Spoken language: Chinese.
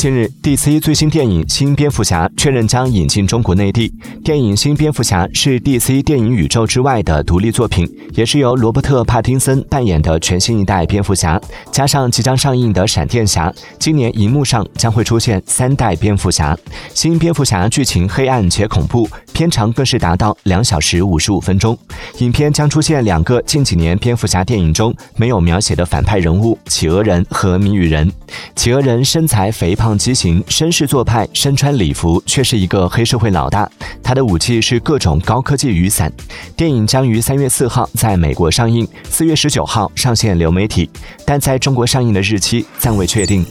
近日，DC 最新电影《新蝙蝠侠》确认将引进中国内地。电影《新蝙蝠侠》是 DC 电影宇宙之外的独立作品，也是由罗伯特·帕丁森扮演的全新一代蝙蝠侠，加上即将上映的闪电侠，今年荧幕上将会出现三代蝙蝠侠。新蝙蝠侠剧情黑暗且恐怖，片长更是达到两小时五十五分钟。影片将出现两个近几年蝙蝠侠电影中没有描写的反派人物——企鹅人和谜语人。企鹅人身材肥胖。畸形、绅士做派，身穿礼服，却是一个黑社会老大。他的武器是各种高科技雨伞。电影将于三月四号在美国上映，四月十九号上线流媒体，但在中国上映的日期暂未确定。